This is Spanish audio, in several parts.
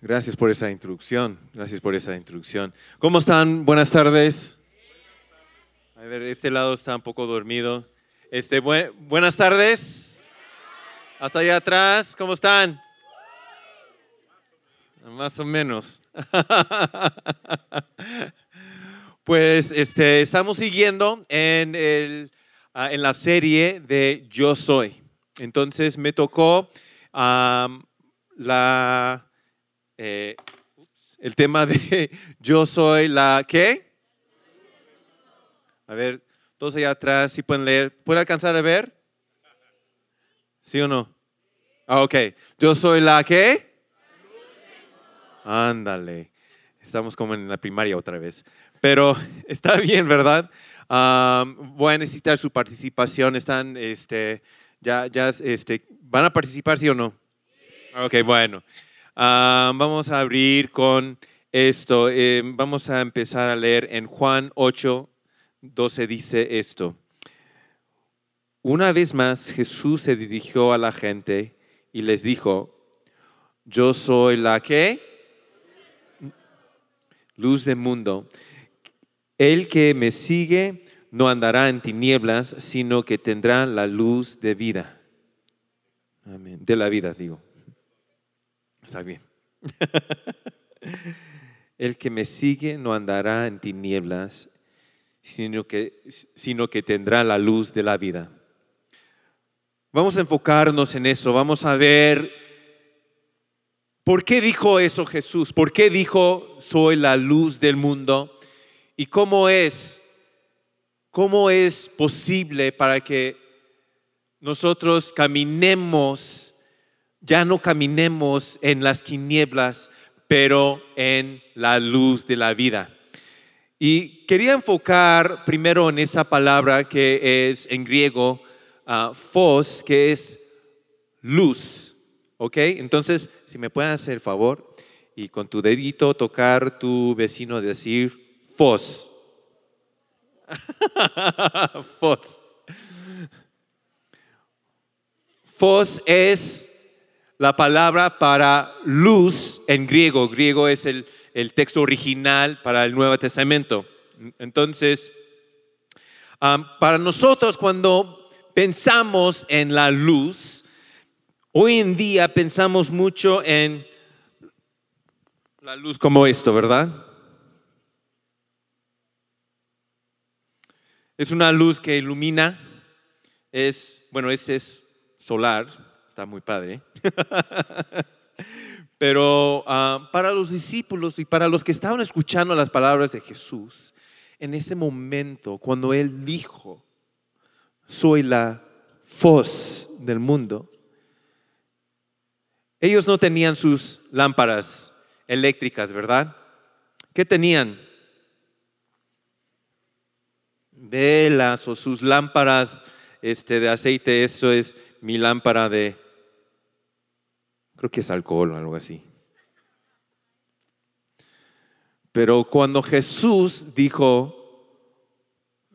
Gracias por esa introducción. Gracias por esa introducción. ¿Cómo están? Buenas tardes. A ver, este lado está un poco dormido. Este, bue- buenas tardes. Hasta allá atrás, ¿cómo están? Más o menos. Pues este, estamos siguiendo en, el, ah, en la serie de Yo Soy. Entonces me tocó la, eh, el tema de Yo Soy la ¿qué? A ver, todos allá atrás, si pueden leer. ¿Pueden alcanzar a ver? ¿Sí o no? Ah, ok. Yo soy la ¿qué? Ándale. Estamos como en la primaria otra vez. Pero está bien, ¿verdad? Am, voy a necesitar su participación. Están, este, ya, ya, este, ¿van a participar, sí o no? Ok, bueno. Am, vamos a abrir con esto. Eh, vamos a empezar a leer en Juan 8, 12 dice esto. Una vez más Jesús se dirigió a la gente y les dijo, yo soy la que luz del mundo. El que me sigue no andará en tinieblas, sino que tendrá la luz de vida. Amén. De la vida, digo. Está bien. El que me sigue no andará en tinieblas, sino que, sino que tendrá la luz de la vida. Vamos a enfocarnos en eso, vamos a ver por qué dijo eso Jesús, por qué dijo soy la luz del mundo y cómo es, cómo es posible para que nosotros caminemos, ya no caminemos en las tinieblas, pero en la luz de la vida. Y quería enfocar primero en esa palabra que es en griego phos, que es luz. ¿Ok? Entonces, si me pueden hacer el favor y con tu dedito tocar tu vecino decir phos. phos. Phos es la palabra para luz en griego. Griego es el, el texto original para el Nuevo Testamento. Entonces, para nosotros cuando pensamos en la luz, hoy en día pensamos mucho en la luz como esto, ¿verdad? Es una luz que ilumina, es, bueno, este es solar, está muy padre. Pero ah, para los discípulos y para los que estaban escuchando las palabras de Jesús, en ese momento, cuando Él dijo, soy la voz del mundo, ellos no tenían sus lámparas eléctricas, ¿verdad? ¿Qué tenían? Velas o sus lámparas este, de aceite. Esto es mi lámpara de, creo que es alcohol o algo así. Pero cuando Jesús dijo,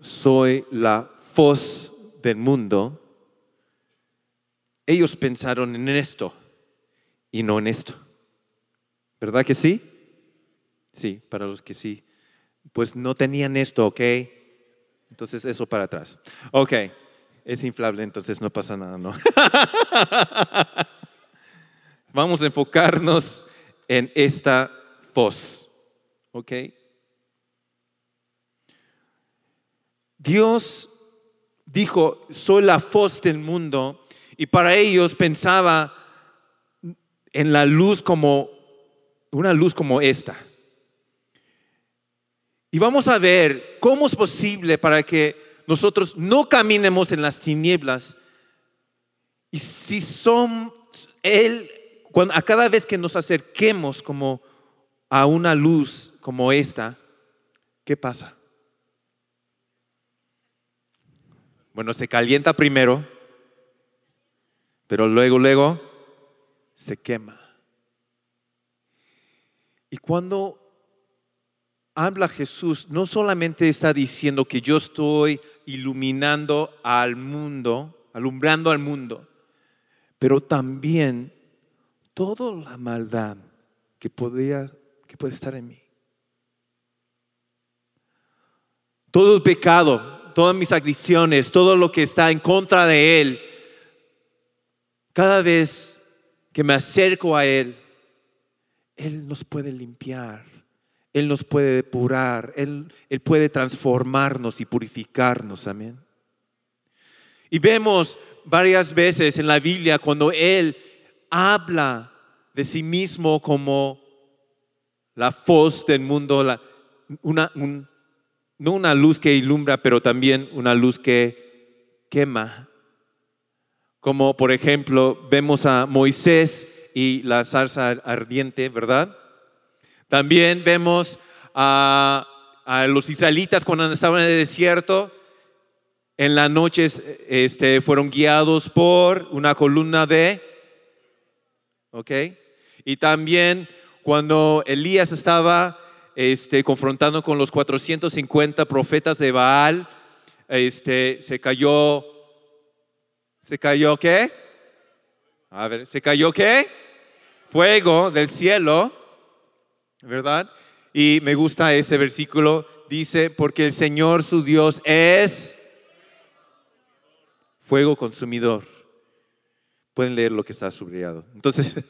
soy la voz del mundo, ellos pensaron en esto y no en esto. ¿Verdad que sí? Sí, para los que sí. Pues no tenían esto, ¿ok? Entonces eso para atrás. Ok, es inflable, entonces no pasa nada, ¿no? Vamos a enfocarnos en esta voz, ¿ok? Dios dijo, soy la voz del mundo, y para ellos pensaba en la luz como una luz como esta. Y vamos a ver cómo es posible para que nosotros no caminemos en las tinieblas. Y si son Él, a cada vez que nos acerquemos como a una luz como esta, ¿qué pasa? Bueno, se calienta primero, pero luego, luego se quema. Y cuando habla Jesús, no solamente está diciendo que yo estoy iluminando al mundo, alumbrando al mundo, pero también toda la maldad que, podía, que puede estar en mí. Todo el pecado, todas mis adicciones, todo lo que está en contra de Él, cada vez que me acerco a Él, Él nos puede limpiar, Él nos puede depurar, Él, Él puede transformarnos y purificarnos. Amén. Y vemos varias veces en la Biblia cuando Él habla de sí mismo como la voz del mundo, una, no una luz que ilumbra, pero también una luz que quema. Como por ejemplo vemos a Moisés y la zarza ardiente, ¿verdad? También vemos a, los israelitas cuando estaban en el desierto, en las noches este, fueron guiados por una columna de, ¿ok? Y también cuando Elías estaba este, confrontando con los 450 profetas de Baal, este, se cayó, ¿se cayó qué? A ver, ¿se cayó qué? Fuego del cielo, ¿verdad? Y me gusta ese versículo, dice, porque el Señor su Dios es fuego consumidor. Pueden leer lo que está subrayado. Entonces,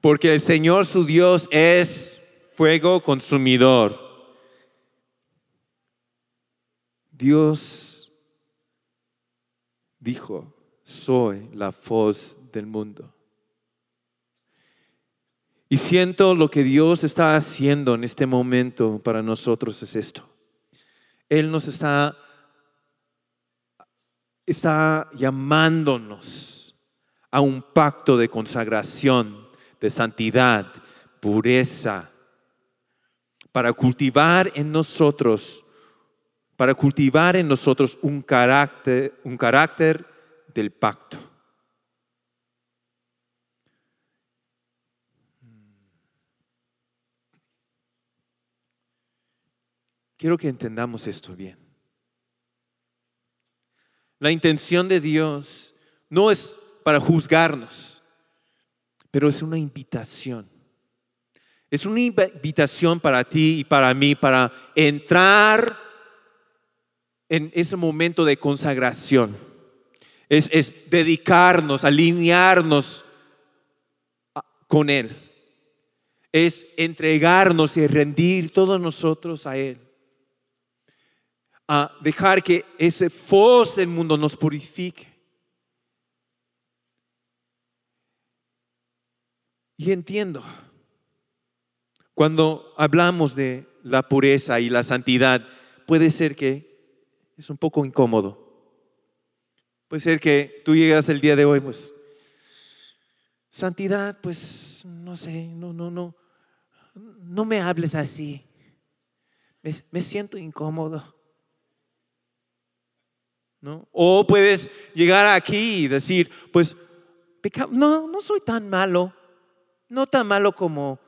porque el Señor su Dios es fuego consumidor. Dios dijo, soy la voz del mundo. Y siento lo que Dios está haciendo en este momento para nosotros es esto. Él nos está está llamándonos a un pacto de consagración, de santidad, pureza, para cultivar en nosotros, para cultivar en nosotros un carácter, un carácter del pacto. Quiero que entendamos esto bien. La intención de Dios no es para juzgarnos, pero es una invitación. Es una invitación para ti y para mí para entrar en ese momento de consagración. Es, es dedicarnos, alinearnos con Él. Es entregarnos y rendir todos nosotros a Él a dejar que ese voz del mundo nos purifique. Y entiendo, cuando hablamos de la pureza y la santidad, puede ser que es un poco incómodo. Puede ser que tú llegas el día de hoy, pues, santidad, pues, no sé, no, no, no, no me hables así. Me, me siento incómodo. O puedes llegar aquí y decir, pues, no, no soy tan malo, no tan malo como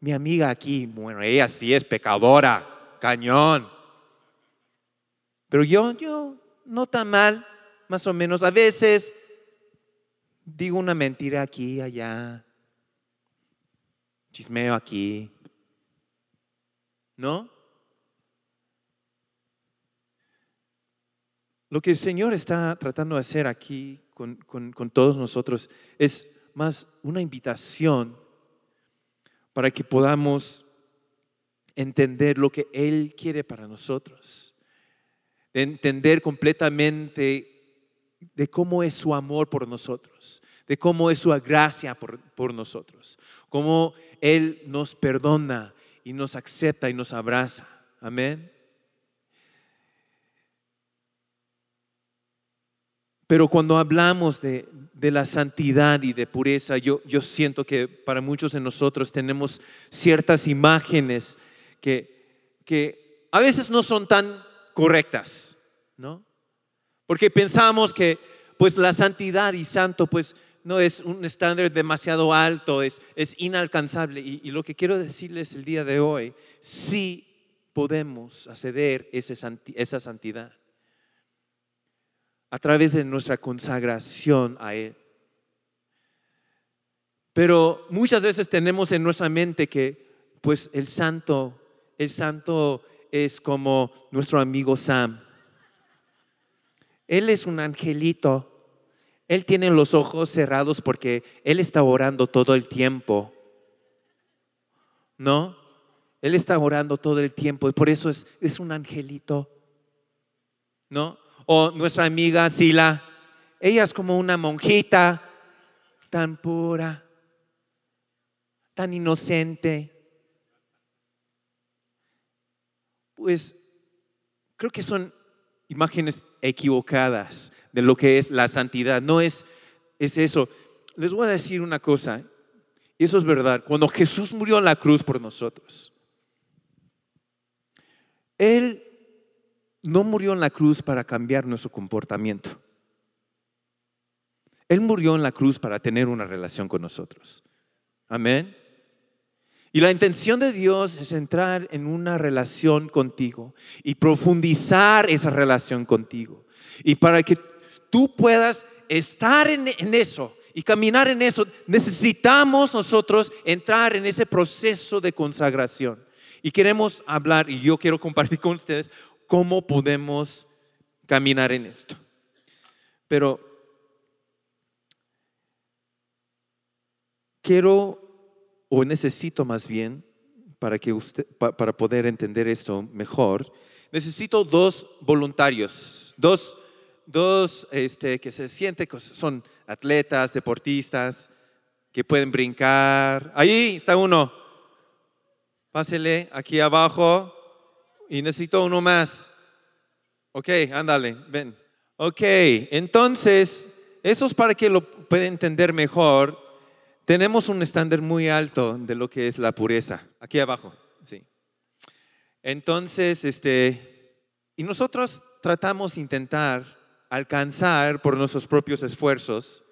mi amiga aquí. Bueno, ella sí es pecadora, cañón. Pero yo, yo, no tan mal, más o menos. A veces digo una mentira aquí, allá, chismeo aquí, ¿no? Lo que el Señor está tratando de hacer aquí con, todos nosotros es más una invitación para que podamos entender lo que Él quiere para nosotros, entender completamente de cómo es su amor por nosotros, de cómo es su gracia por, por nosotros, cómo Él nos perdona y nos acepta y nos abraza. Amén. Pero cuando hablamos de, la santidad y de pureza, yo, yo siento que para muchos de nosotros tenemos ciertas imágenes que que a veces no son tan correctas, ¿no? Porque pensamos que pues la santidad y santo pues no es un estándar demasiado alto, es, es inalcanzable. Y, lo que quiero decirles el día de hoy, sí podemos acceder esa santidad a través de nuestra consagración a Él. Pero muchas veces tenemos en nuestra mente que pues el santo, el santo es como nuestro amigo Sam. Él es un angelito. Él tiene los ojos cerrados porque Él está orando todo el tiempo. ¿No? Él está orando todo el tiempo y por eso es, es un angelito. ¿No? O nuestra amiga Sila, ella es como una monjita tan pura, tan inocente. Pues creo que son imágenes equivocadas de lo que es la santidad. No es, es eso. Les voy a decir una cosa, y eso es verdad. Cuando Jesús murió en la cruz por nosotros, Él no murió en la cruz para cambiar nuestro comportamiento. Él murió en la cruz para tener una relación con nosotros. Amén. Y la intención de Dios es entrar en una relación contigo y profundizar esa relación contigo. Y para que tú puedas estar en, eso y caminar en eso, necesitamos nosotros entrar en ese proceso de consagración. Y queremos hablar, y yo quiero compartir con ustedes cómo podemos caminar en esto. Pero quiero o necesito más bien, para, que para poder entender esto mejor, necesito dos voluntarios, dos, dos este, que se sienten que son atletas, deportistas, que pueden brincar. Ahí está uno. Pásele aquí abajo y necesito uno más. Ok, ándale, ven. Ok, entonces, eso es para que lo pueda entender mejor tenemos un estándar muy alto de lo que es la pureza. Aquí abajo, sí. Entonces, este, y nosotros tratamos de intentar alcanzar por nuestros propios esfuerzos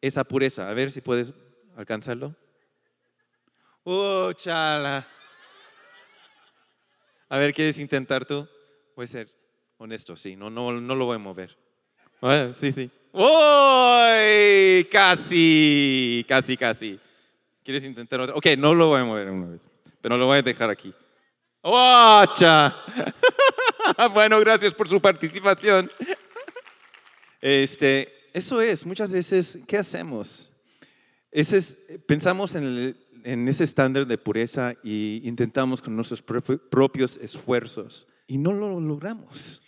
esa pureza. A ver si puedes alcanzarlo. ¡Uh, chala! A ver, ¿quieres intentar tú? Voy a ser honesto, sí, no, no, no lo voy a mover. sí, sí. ¡Uy! Casi, casi, casi. ¿Quieres intentar otra? Ok, no lo voy a mover una vez, pero lo voy a dejar aquí. ¡Ocha! bueno, gracias por su participación. Este, eso es, muchas veces, ¿qué hacemos? es, pensamos en, en ese estándar de pureza y intentamos con nuestros propios esfuerzos y no lo logramos.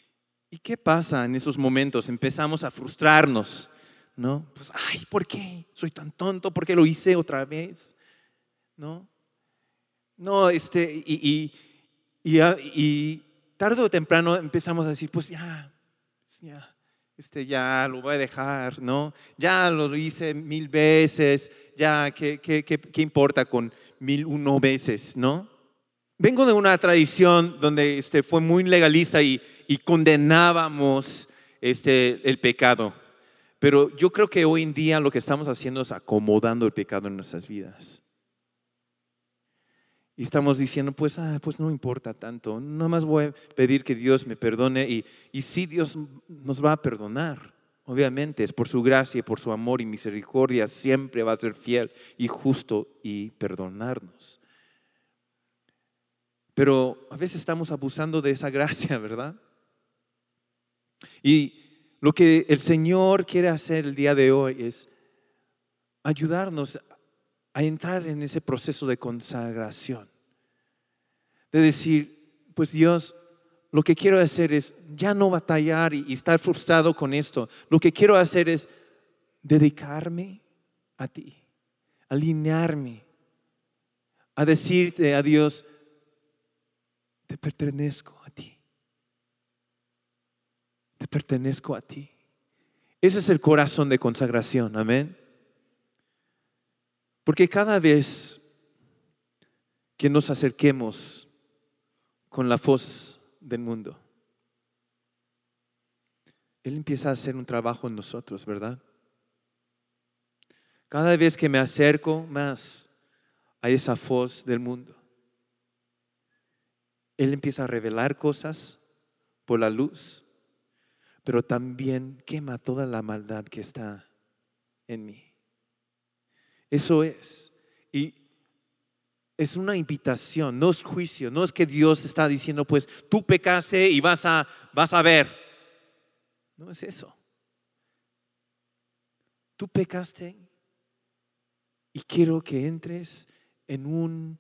¿Y qué pasa en esos momentos? Empezamos a frustrarnos, ¿no? Pues, ay, ¿por qué? Soy tan tonto, ¿por qué lo hice otra vez? ¿No? No, este, y, y, tarde o temprano empezamos a decir, pues ya, ya, este, ya lo voy a dejar, ¿no? Ya lo hice mil veces, ya, ¿qué, qué, qué, qué importa con mil uno veces, ¿no? Vengo de una tradición donde este, fue muy legalista y, y condenábamos este, el pecado. Pero yo creo que hoy en día lo que estamos haciendo es acomodando el pecado en nuestras vidas. Y estamos diciendo, pues, ah, pues no importa tanto, nada más voy a pedir que Dios me perdone y, y sí Dios nos va a perdonar. Obviamente es por su gracia y por su amor y misericordia, siempre va a ser fiel y justo y perdonarnos. Pero a veces estamos abusando de esa gracia, ¿verdad? Y lo que el Señor quiere hacer el día de hoy es ayudarnos a entrar en ese proceso de consagración. De decir, pues Dios, lo que quiero hacer es ya no batallar y, estar frustrado con esto. Lo que quiero hacer es dedicarme a ti, alinearme, a decirte a Dios, te pertenezco a ti te pertenezco a ti. Ese es el corazón de consagración, amén. Porque cada vez que nos acerquemos con la voz del mundo. Él empieza a hacer un trabajo en nosotros, ¿verdad? Cada vez que me acerco más a esa voz del mundo, Él empieza a revelar cosas por la luz, pero también quema toda la maldad que está en mí. Eso es. Y es una invitación, no es juicio, no es que Dios está diciendo, pues tú pecaste y vas a, vas a ver. No es eso. Tú pecaste y quiero que entres en un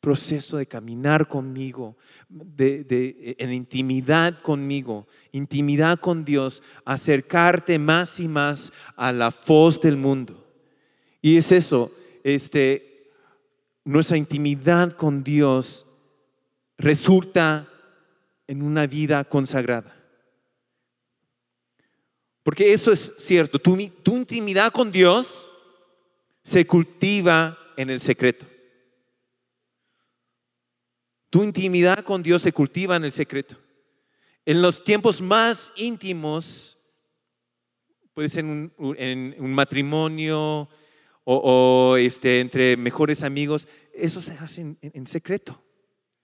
proceso de caminar conmigo, de, en intimidad conmigo, intimidad con Dios, acercarte más y más a la voz del mundo. Y es eso, este, nuestra intimidad con Dios resulta en una vida consagrada. Porque eso es cierto, tu, intimidad con Dios se cultiva en el secreto. Tu intimidad con Dios se cultiva en el secreto. En los tiempos más íntimos, puede ser en un matrimonio o, este, entre mejores amigos, eso se hace en, secreto.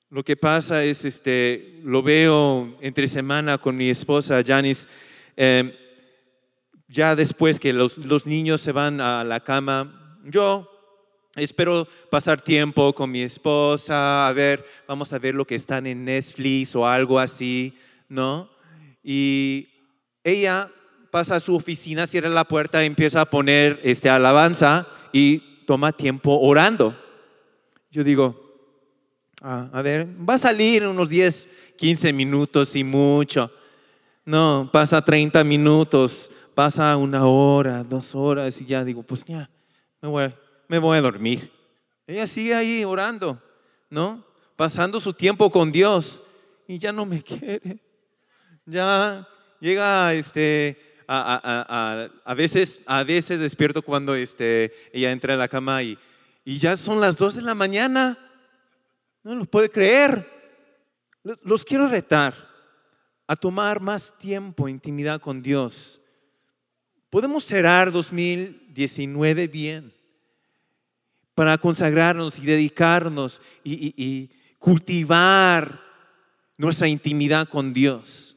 Lo que pasa es, este, lo veo entre semana con mi esposa, Janice, em, ya después que los, los niños se van a la cama, yo espero pasar tiempo con mi esposa, a ver, vamos a ver lo que están en Netflix o algo así, ¿no? Y ella pasa a su oficina, cierra la puerta, empieza a poner este, alabanza y toma tiempo orando. Yo digo, ah, a ver, va a salir unos 10, 15 minutos y mucho. No, pasa 30 minutos, pasa una hora, dos horas y ya digo, pues ya, me voy, me voy a dormir. Ella sigue ahí orando, ¿no? Pasando su tiempo con Dios y ya no me quiere. Ya llega este, a, a, veces, a veces despierto cuando este, ella entra a la cama y, y ya son las dos de la mañana. No lo puede creer. Los quiero retar a tomar más tiempo, intimidad con Dios Podemos cerrar 2019 bien para consagrarnos y dedicarnos y, cultivar nuestra intimidad con Dios.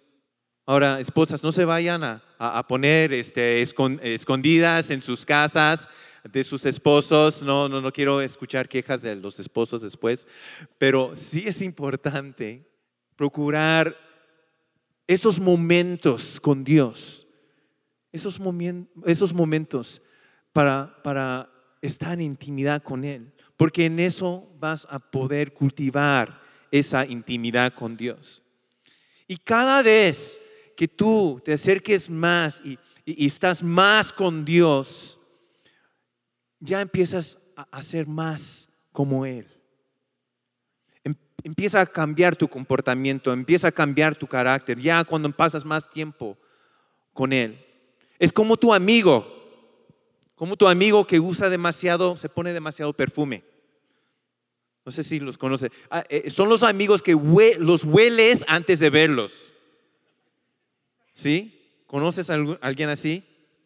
Ahora, esposas, no se vayan a, poner este, escondidas en sus casas de sus esposos. No, no, no quiero escuchar quejas de los esposos después, pero sí es importante procurar esos momentos con Dios esos, esos momentos para, para estar en intimidad con Él, porque en eso vas a poder cultivar esa intimidad con Dios. Y cada vez que tú te acerques más y, estás más con Dios, ya empiezas a, ser más como Él. Em, empieza a cambiar tu comportamiento, empieza a cambiar tu carácter, ya cuando pasas más tiempo con Él. Es como tu amigo, como tu amigo que usa demasiado, se pone demasiado perfume. No sé si los conoce. Ah, eh, son los amigos que los hueles antes de verlos. ¿Sí? ¿Conoces a alguien así?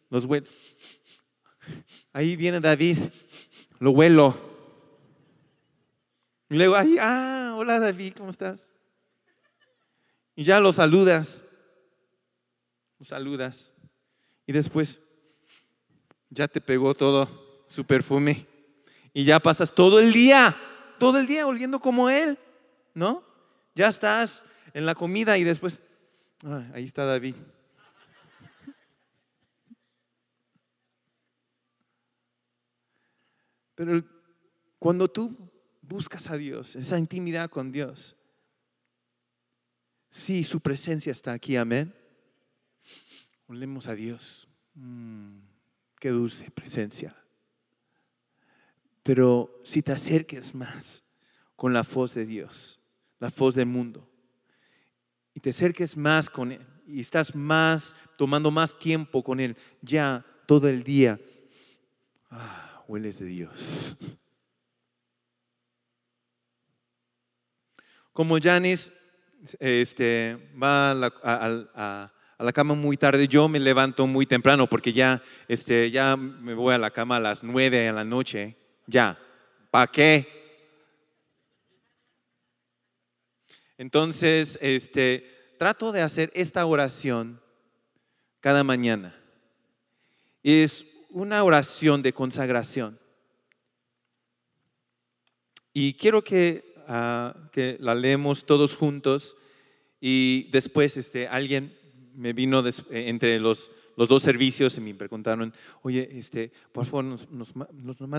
Los huele. Ahí viene David, lo huelo. Y luego, ahí, ah, hola David, ¿cómo estás? Y ya lo saludas. Lo saludas. Y después ya te pegó todo su perfume. Y ya pasas todo el día, todo el día oliendo como él, ¿no? Ya estás en la comida y después, ahí está David. Pero cuando tú buscas a Dios, esa intimidad con Dios, sí, su presencia está aquí, amén. Olemos a Dios. Mm, qué dulce presencia. Pero si te acerques más con la voz de Dios, la voz del mundo, y te acerques más con Él, y estás más, tomando más tiempo con Él, ya todo el día, ah, hueles de Dios. Como Janice este, va a la, a la cama muy tarde, yo me levanto muy temprano porque ya, este, ya me voy a la cama a las nueve de la noche. Ya, ¿para qué? Entonces, este, trato de hacer esta oración cada mañana. Es una oración de consagración. Y quiero que, ah, que la leemos todos juntos y después este, alguien me vino eh, entre los, los dos servicios y me preguntaron, oye, este, por favor, nos, nos,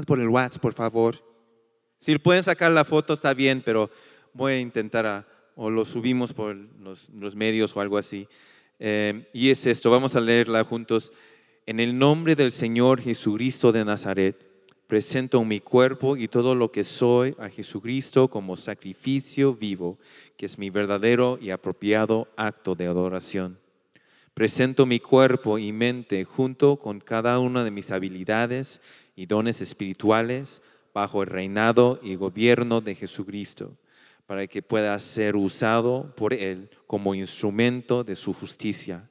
por el WhatsApp, por favor. Si pueden sacar la foto está bien, pero voy a intentar a- o lo subimos por los, medios o algo así. Eh, y es esto, vamos a leerla juntos. En el nombre del Señor Jesucristo de Nazaret, presento mi cuerpo y todo lo que soy a Jesucristo como sacrificio vivo, que es mi verdadero y apropiado acto de adoración. Presento mi cuerpo y mente junto con cada una de mis habilidades y dones espirituales bajo el reinado y gobierno de Jesucristo, para que pueda ser usado por Él como instrumento de su justicia.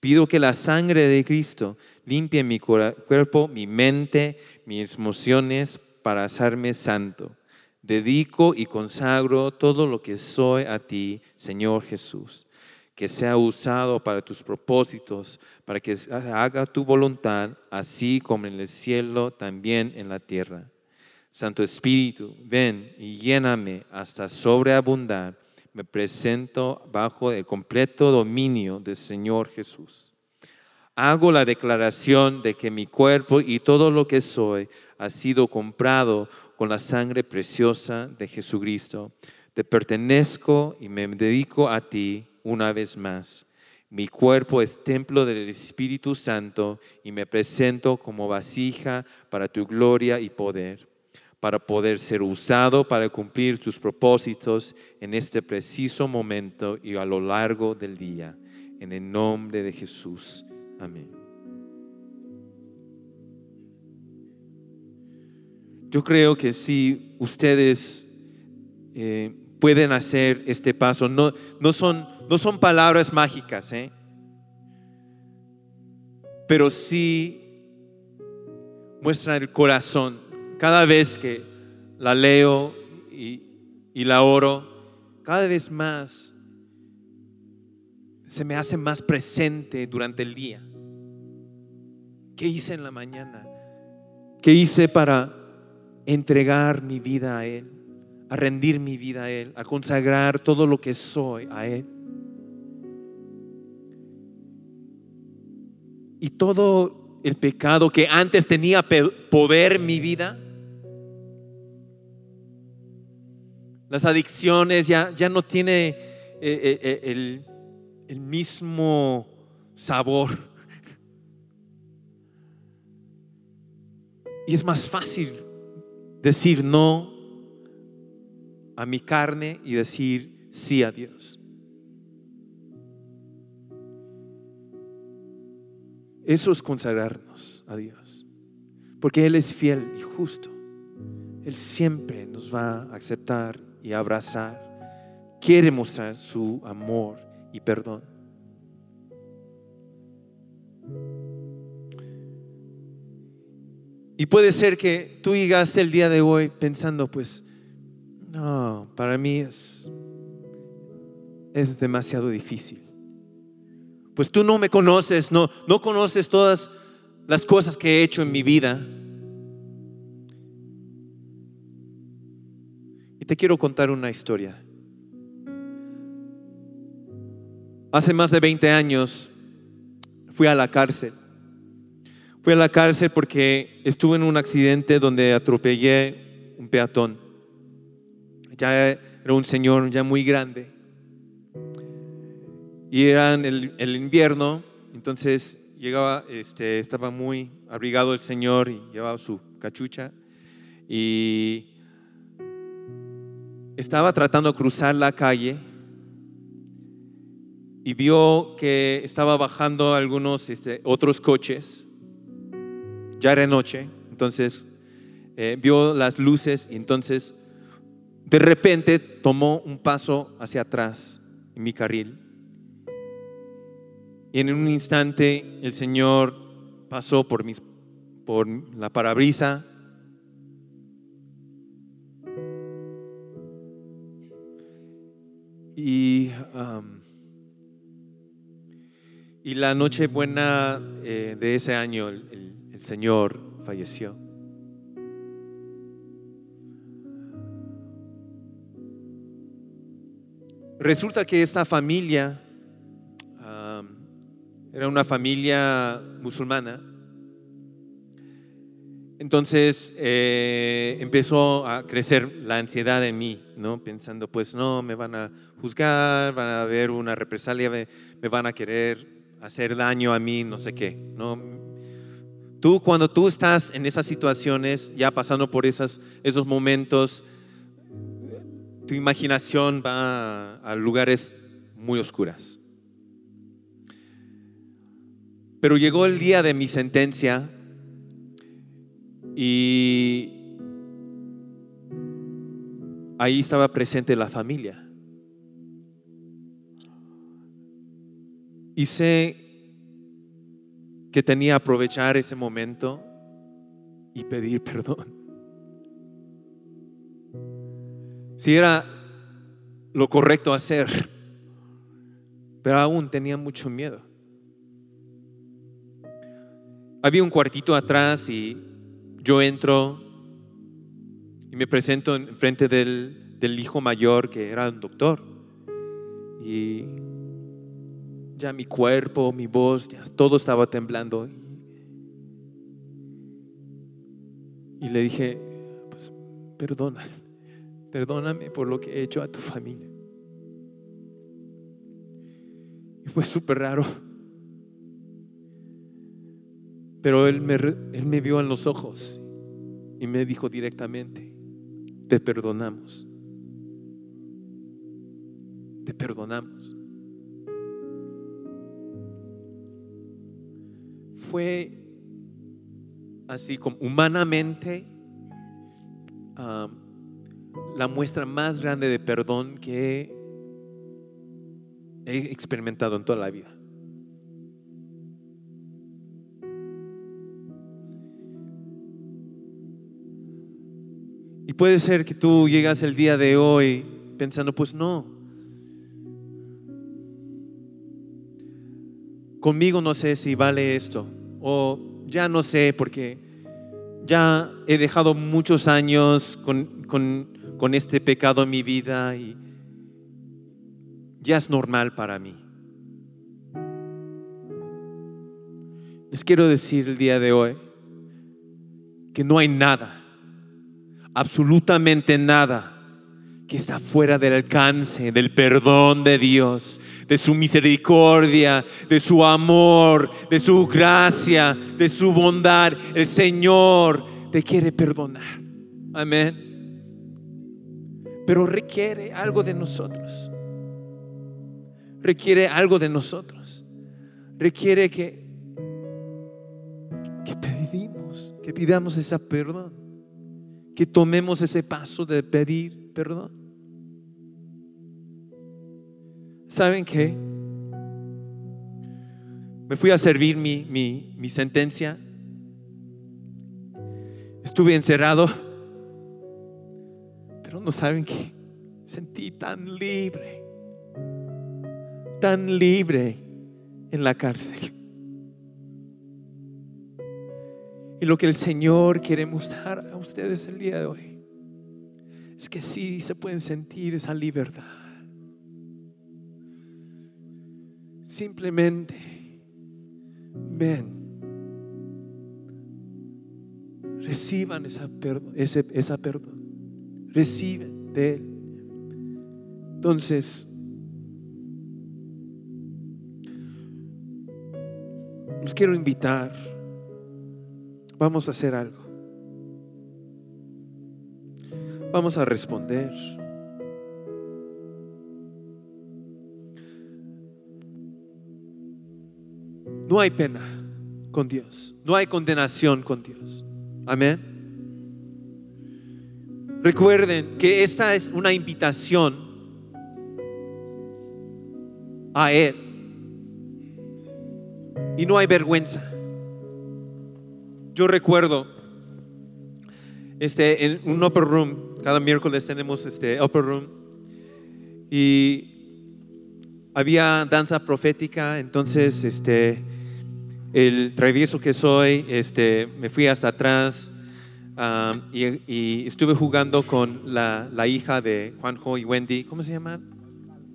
Pido que la sangre de Cristo limpie mi cuerpo, mi mente, mis emociones para hacerme santo. Dedico y consagro todo lo que soy a ti, Señor Jesús. Que sea usado para tus propósitos, para que haga tu voluntad, así como en el cielo, también en la tierra. Santo Espíritu, ven y lléname hasta sobreabundar. Me presento bajo el completo dominio del Señor Jesús. Hago la declaración de que mi cuerpo y todo lo que soy ha sido comprado con la sangre preciosa de Jesucristo. Te pertenezco y me dedico a ti una vez más. Mi cuerpo es templo del Espíritu Santo y me presento como vasija para tu gloria y poder para poder ser usado para cumplir tus propósitos en este preciso momento y a lo largo del día. En el nombre de Jesús. Amén. Yo creo que si ustedes eh, pueden hacer este paso, no, no, son, no son palabras mágicas, ¿eh? pero sí muestran el corazón cada vez que la leo y, la oro, cada vez más se me hace más presente durante el día. ¿Qué hice en la mañana? ¿Qué hice para entregar mi vida a Él? A rendir mi vida a Él, a consagrar todo lo que soy a Él. Y todo el pecado que antes tenía poder en mi vida, Las adicciones ya, ya no tiene eh, eh, el, el mismo sabor. Y es más fácil decir no a mi carne y decir sí a Dios. Eso es consagrarnos a Dios. Porque Él es fiel y justo. Él siempre nos va a aceptar y abrazar. Quiere mostrar su amor y perdón. Y puede ser que tú llegas el día de hoy pensando, pues, no, para mí es, es demasiado difícil. Pues tú no me conoces, no, no conoces todas las cosas que he hecho en mi vida. Y te quiero contar una historia. Hace más de 20 años fui a la cárcel. Fui a la cárcel porque estuve en un accidente donde atropellé un peatón. Ya era un señor ya muy grande. Y era en el, invierno, entonces llegaba, este, estaba muy abrigado el señor y llevaba su cachucha. Y estaba tratando de cruzar la calle y vio que estaba bajando algunos este, otros coches. Ya era noche, entonces eh, vio las luces y entonces de repente tomó un paso hacia atrás en mi carril. Y en un instante el Señor pasó por, mis, por la parabrisa. Y, um, y la noche buena eh, de ese año el, Señor falleció. Resulta que esta familia um, era una familia musulmana. Entonces eh, empezó a crecer la ansiedad en mí, ¿no? Pensando, pues no, me van a juzgar, van a ver una represalia, me, van a querer hacer daño a mí, no sé qué, ¿no? Tú cuando tú estás en esas situaciones, ya pasando por esos momentos, tu imaginación va a, a lugares muy oscuras. Pero llegó el día de mi sentencia y ahí estaba presente la familia. Y sé que tenía que aprovechar ese momento y pedir perdón. Si era lo correcto hacer, pero aún tenía mucho miedo. Había un cuartito atrás y yo entro y me presento en frente del, del hijo mayor que era un doctor. Y ya mi cuerpo, mi voz, ya todo estaba temblando. Y le dije, pues perdona, perdóname por lo que he hecho a tu familia. Y fue súper raro. Pero él me, él me vio en los ojos y me dijo directamente, te perdonamos. Te perdonamos. Fue así como humanamente am, la muestra más grande de perdón que he experimentado en toda la vida. Puede ser que tú llegas el día de hoy pensando, pues no, conmigo no sé si vale esto, o ya no sé porque ya he dejado muchos años con, con- con este pecado en mi vida y ya es normal para mí. Les quiero decir el día de hoy que no hay nada, absolutamente nada que está fuera del alcance del perdón de Dios, de su misericordia, de su amor, de su gracia, de su bondad. El Señor te quiere perdonar. Amén. Pero requiere algo de nosotros. Requiere algo de nosotros. Requiere que que pedimos, que pidamos ese perdón, que tomemos ese paso de pedir perdón. ¿Saben qué? Me fui a servir mi, mi, mi sentencia. Estuve encerrado, pero no saben qué. Sentí tan libre, tan libre en la cárcel. Y lo que el Señor quiere mostrar a ustedes el día de hoy es que sí se pueden sentir esa libertad. Simplemente ven, reciban esa perdón, ese, esa perdón, reciben de Él. Entonces, los quiero invitar Vamos a hacer algo. Vamos a responder. No hay pena con Dios. No hay condenación con Dios. Amén. Recuerden que esta es una invitación a Él. Y no hay vergüenza. Yo recuerdo este, en un upper room, cada miércoles tenemos este upper room, y había danza profética, entonces este, el travieso que soy, este, me fui hasta atrás ah, y, estuve jugando con la, la, hija de Juanjo y Wendy, ¿cómo se llama?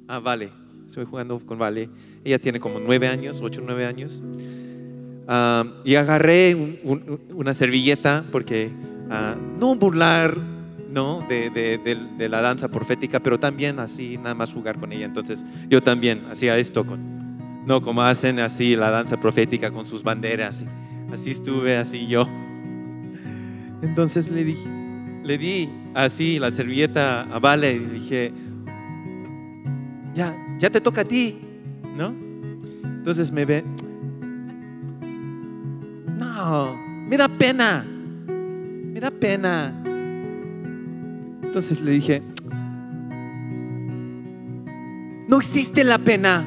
Ah, Vale, estuve jugando con Vale, ella tiene como nueve años, ocho, nueve años, y agarré una servilleta porque ah, no burlar ¿no? De, de, la danza profética, pero también así nada más jugar con ella. Entonces yo también hacía esto con, no como hacen así la danza profética con sus banderas. Así estuve, así yo. Entonces le dije, le di así la servilleta a Vale y dije, ya, ya te toca a ti, ¿no? Entonces me ve, me da pena, me da pena. Entonces le dije, no existe la pena.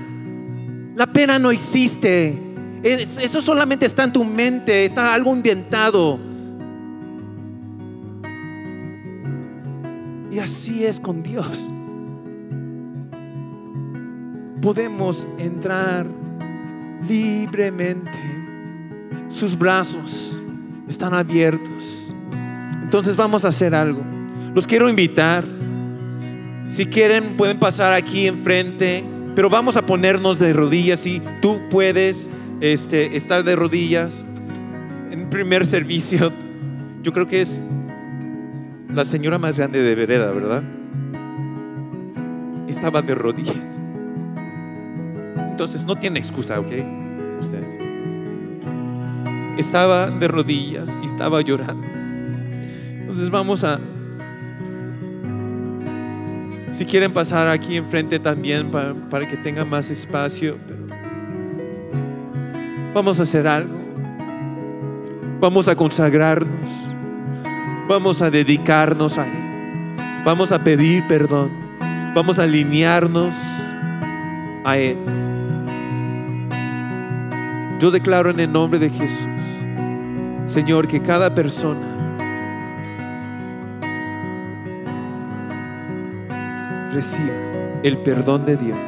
La pena no existe. Eso solamente está en tu mente, está algo inventado. Y así es con Dios. Podemos entrar libremente. Sus brazos están abiertos. Entonces vamos a hacer algo. Los quiero invitar. Si quieren, pueden pasar aquí enfrente, pero vamos a ponernos de rodillas. Si tú puedes este, estar de rodillas en primer servicio, yo creo que es la señora más grande de Vereda, ¿verdad? Estaba de rodillas. Entonces no tiene excusa, ¿ok? Ustedes. Estaba de rodillas y estaba llorando. Entonces vamos a si quieren pasar aquí enfrente también para, que tenga más espacio. Vamos a hacer algo. Vamos a consagrarnos. Vamos a dedicarnos a Él. Vamos a pedir perdón. Vamos a alinearnos a Él. Yo declaro en el nombre de Jesús, Señor, que cada persona reciba el perdón de Dios.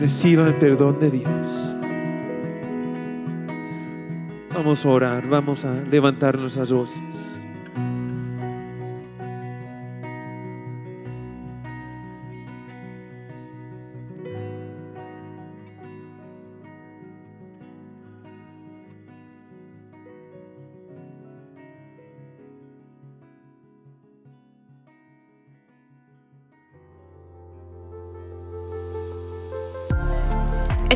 Reciba el perdón de Dios. Vamos a orar, vamos a levantar nuestras voces.